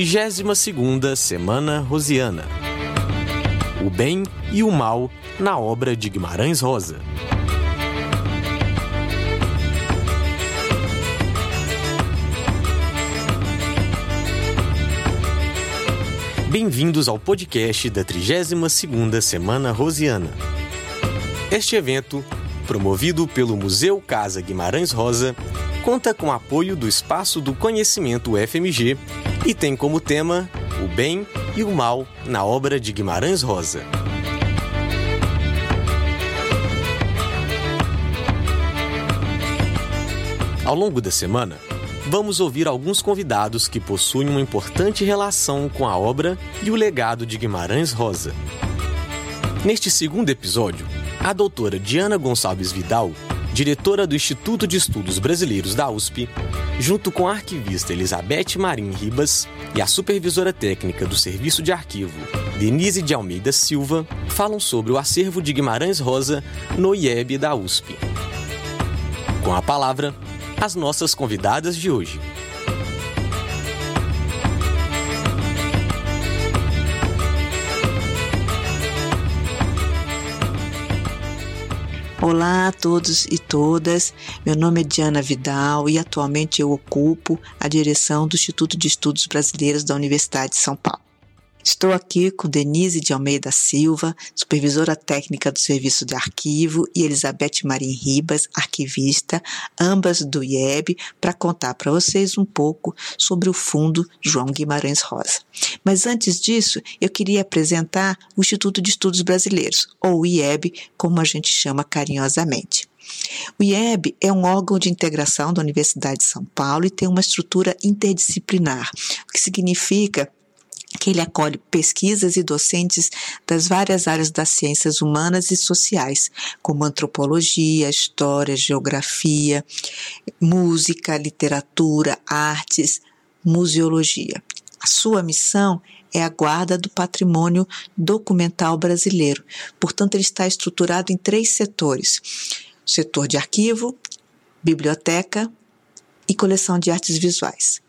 32ª Semana Rosiana. O bem e o mal na obra de Guimarães Rosa. Bem-vindos ao podcast da 32ª Semana Rosiana. Este evento, promovido pelo Museu Casa Guimarães Rosa, conta com apoio do Espaço do Conhecimento UFMG e tem como tema o bem e o mal na obra de Guimarães Rosa. Ao longo da semana, vamos ouvir alguns convidados que possuem uma importante relação com a obra e o legado de Guimarães Rosa. Neste segundo episódio, a doutora Diana Gonçalves Vidal, diretora do Instituto de Estudos Brasileiros da USP, junto com a arquivista Elizabeth Marim Ribas e a supervisora técnica do Serviço de Arquivo, Denise de Almeida Silva, falam sobre o acervo de Guimarães Rosa no IEB da USP. Com a palavra, as nossas convidadas de hoje. Olá a todos e todas. Meu nome é Diana Vidal e atualmente eu ocupo a direção do Instituto de Estudos Brasileiros da Universidade de São Paulo. Estou aqui com Denise de Almeida Silva, supervisora técnica do Serviço de Arquivo, e Elizabeth Marim Ribas, arquivista, ambas do IEB, para contar para vocês um pouco sobre o Fundo João Guimarães Rosa. Mas antes disso, eu queria apresentar o Instituto de Estudos Brasileiros, ou IEB, como a gente chama carinhosamente. O IEB é um órgão de integração da Universidade de São Paulo e tem uma estrutura interdisciplinar, o que significa que ele acolhe pesquisas e docentes das várias áreas das ciências humanas e sociais, como antropologia, história, geografia, música, literatura, artes, museologia. A sua missão é a guarda do patrimônio documental brasileiro. Portanto, ele está estruturado em três setores: o setor de arquivo, biblioteca e coleção de artes visuais.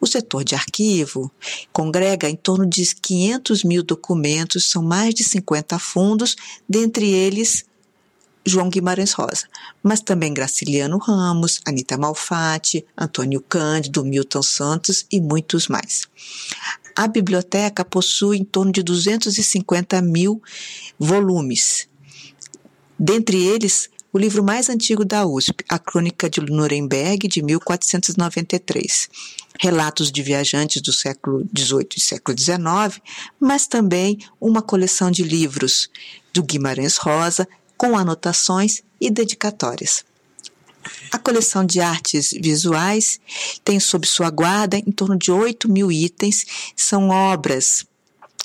O setor de arquivo congrega em torno de 500 mil documentos, são mais de 50 fundos, dentre eles João Guimarães Rosa, mas também Graciliano Ramos, Anita Malfatti, Antônio Cândido, Milton Santos e muitos mais. A biblioteca possui em torno de 250 mil volumes. Dentre eles, o livro mais antigo da USP, A Crônica de Nuremberg, de 1493. Relatos de viajantes do século XVIII e século XIX, mas também uma coleção de livros do Guimarães Rosa, com anotações e dedicatórias. A coleção de artes visuais tem sob sua guarda em torno de 8 mil itens, são obras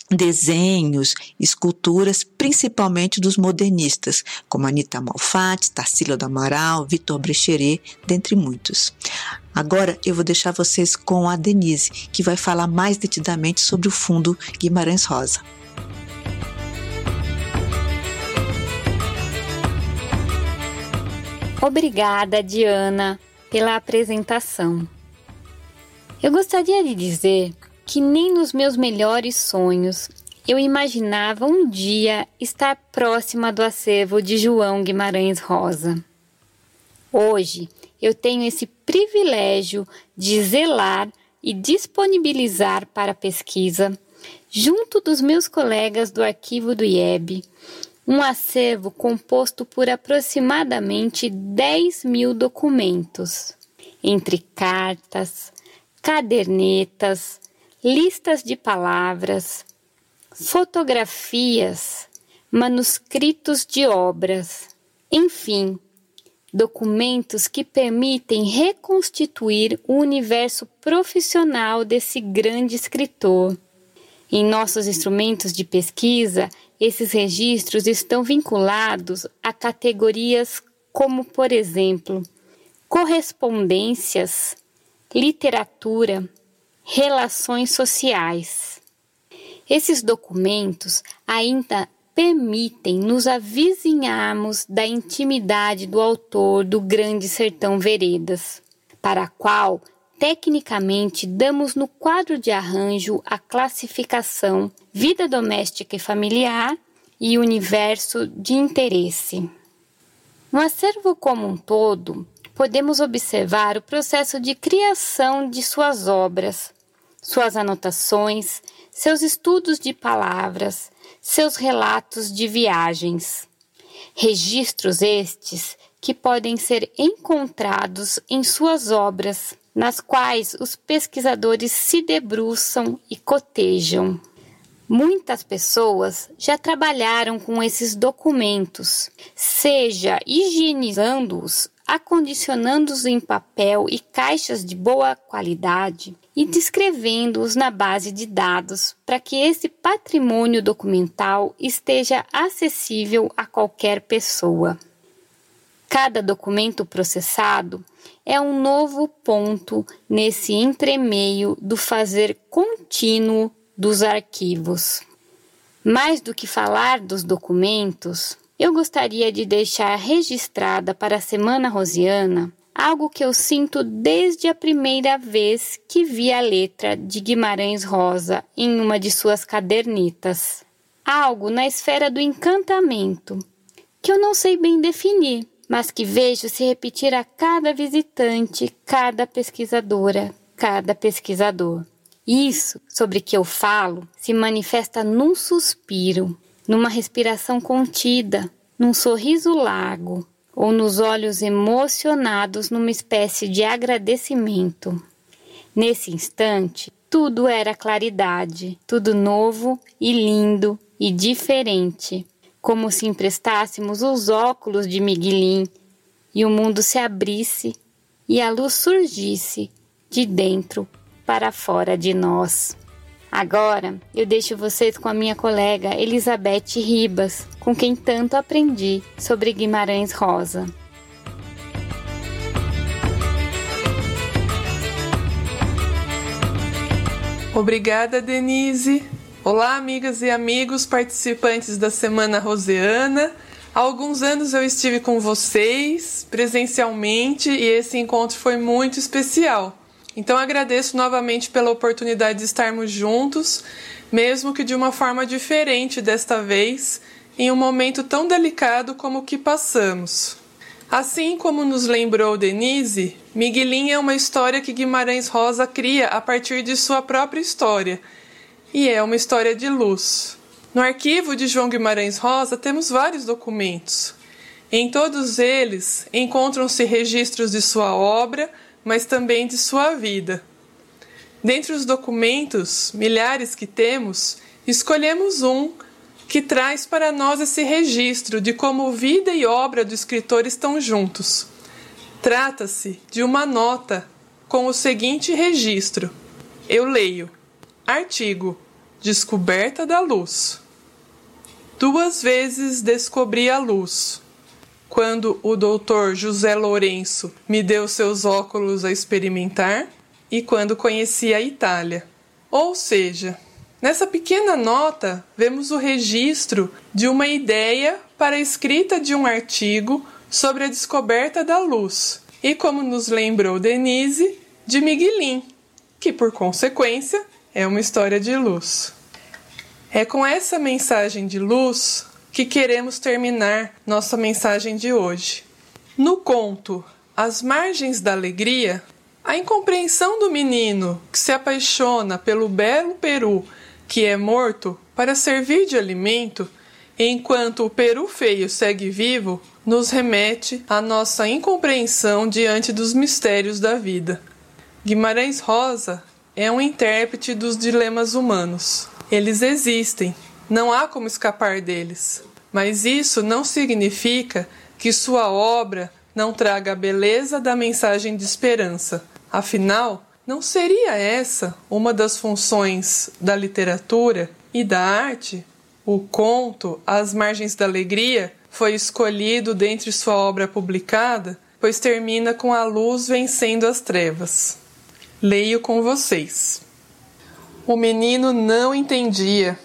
desenhos, esculturas, principalmente dos modernistas, como Anita Malfatti, Tarsila do Amaral, Vitor Brecheret, dentre muitos. Agora eu vou deixar vocês com a Denise, que vai falar mais detidamente sobre o Fundo Guimarães Rosa. Obrigada, Diana, pela apresentação. Eu gostaria de dizer que nem nos meus melhores sonhos eu imaginava um dia estar próxima do acervo de João Guimarães Rosa. Hoje eu tenho esse privilégio de zelar e disponibilizar para pesquisa, junto dos meus colegas do arquivo do IEB, um acervo composto por aproximadamente 10 mil documentos, entre cartas, cadernetas, listas de palavras, fotografias, manuscritos de obras, enfim, documentos que permitem reconstituir o universo profissional desse grande escritor. Em nossos instrumentos de pesquisa, esses registros estão vinculados a categorias como, por exemplo, correspondências, literatura, relações sociais. Esses documentos ainda permitem nos avizinharmos da intimidade do autor do Grande Sertão Veredas, para a qual tecnicamente damos no quadro de arranjo a classificação vida doméstica e familiar e universo de interesse. No acervo como um todo, podemos observar o processo de criação de suas obras, suas anotações, seus estudos de palavras, seus relatos de viagens. Registros estes que podem ser encontrados em suas obras, nas quais os pesquisadores se debruçam e cotejam. Muitas pessoas já trabalharam com esses documentos, seja higienizando-os, acondicionando-os em papel e caixas de boa qualidade e descrevendo-os na base de dados para que esse patrimônio documental esteja acessível a qualquer pessoa. Cada documento processado é um novo ponto nesse entremeio do fazer contínuo dos arquivos. Mais do que falar dos documentos, eu gostaria de deixar registrada para a Semana Rosiana algo que eu sinto desde a primeira vez que vi a letra de Guimarães Rosa em uma de suas cadernetas. Algo na esfera do encantamento, que eu não sei bem definir, mas que vejo se repetir a cada visitante, cada pesquisadora, cada pesquisador. Isso sobre que eu falo se manifesta num suspiro, numa respiração contida, num sorriso largo ou nos olhos emocionados numa espécie de agradecimento. Nesse instante, tudo era claridade, tudo novo e lindo e diferente, como se emprestássemos os óculos de Miguelin e o mundo se abrisse e a luz surgisse de dentro para fora de nós. Agora eu deixo vocês com a minha colega Elizabeth Ribas, com quem tanto aprendi sobre Guimarães Rosa. Obrigada, Denise. Olá, amigas e amigos participantes da Semana Roseana. Há alguns anos eu estive com vocês presencialmente e esse encontro foi muito especial. Então agradeço novamente pela oportunidade de estarmos juntos, mesmo que de uma forma diferente desta vez, em um momento tão delicado como o que passamos. Assim como nos lembrou Denise, Miguelin é uma história que Guimarães Rosa cria a partir de sua própria história, e é uma história de luz. No arquivo de João Guimarães Rosa temos vários documentos. Em todos eles encontram-se registros de sua obra, mas também de sua vida. Dentre os documentos, milhares que temos, escolhemos um que traz para nós esse registro de como vida e obra do escritor estão juntos. Trata-se de uma nota com o seguinte registro: Eu leio. Artigo: Descoberta da luz. Duas vezes descobri a luz quando o doutor José Lourenço me deu seus óculos a experimentar e quando conheci a Itália. Ou seja, nessa pequena nota vemos o registro de uma ideia para a escrita de um artigo sobre a descoberta da luz e, como nos lembrou Denise, de Miguelin, que por consequência é uma história de luz. É com essa mensagem de luz que queremos terminar nossa mensagem de hoje. No conto As Margens da Alegria, a incompreensão do menino que se apaixona pelo belo peru que é morto para servir de alimento, enquanto o peru feio segue vivo, nos remete à nossa incompreensão diante dos mistérios da vida. Guimarães Rosa é um intérprete dos dilemas humanos. Eles existem, não há como escapar deles. Mas isso não significa que sua obra não traga a beleza da mensagem de esperança. Afinal, não seria essa uma das funções da literatura e da arte? O conto Às Margens da Alegria foi escolhido dentre sua obra publicada, pois termina com a luz vencendo as trevas. Leio com vocês. O menino não entendia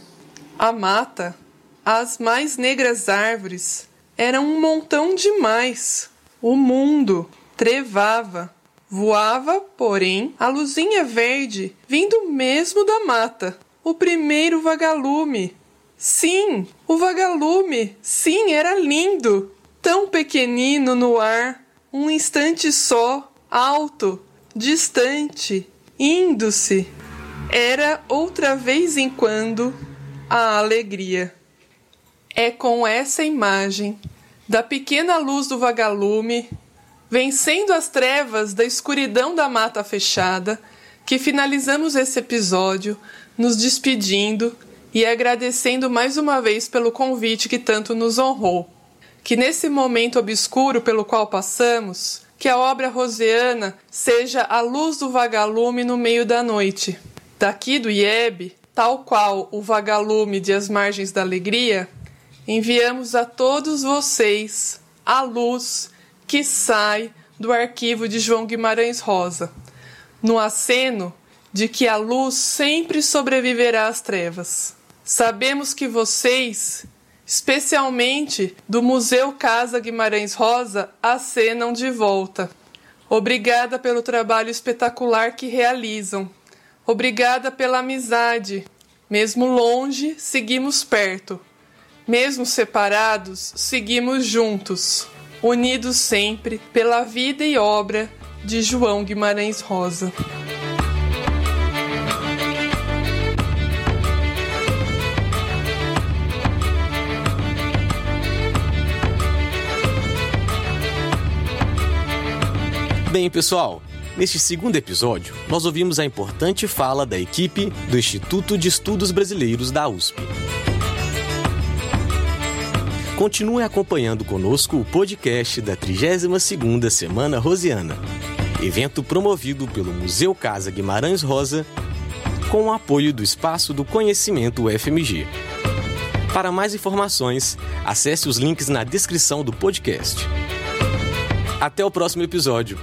a mata, as mais negras árvores, eram um montão demais. O mundo trevava, Voava, porém, a luzinha verde vindo mesmo da mata. O primeiro vagalume. Sim, o vagalume. Sim, era lindo. Tão pequenino no ar, um instante só, alto, distante, indo-se. Era outra vez em quando a alegria. É com essa imagem da pequena luz do vagalume, vencendo as trevas da escuridão da mata fechada, que finalizamos esse episódio nos despedindo e agradecendo mais uma vez pelo convite que tanto nos honrou. Que nesse momento obscuro pelo qual passamos, que a obra rosiana seja a luz do vagalume no meio da noite. Daqui do IEB, tal qual o vagalume de As Margens da Alegria, enviamos a todos vocês a luz que sai do arquivo de João Guimarães Rosa, no aceno de que a luz sempre sobreviverá às trevas. Sabemos que vocês, especialmente do Museu Casa Guimarães Rosa, acenam de volta. Obrigada pelo trabalho espetacular que realizam. Obrigada pela amizade. Mesmo longe, seguimos perto. Mesmo separados, seguimos juntos, unidos sempre pela vida e obra de João Guimarães Rosa. Bem, pessoal, neste segundo episódio, nós ouvimos a importante fala da equipe do Instituto de Estudos Brasileiros da USP. Continue acompanhando conosco o podcast da 32ª Semana Rosiana, evento promovido pelo Museu Casa Guimarães Rosa, com o apoio do Espaço do Conhecimento UFMG. Para mais informações, acesse os links na descrição do podcast. Até o próximo episódio.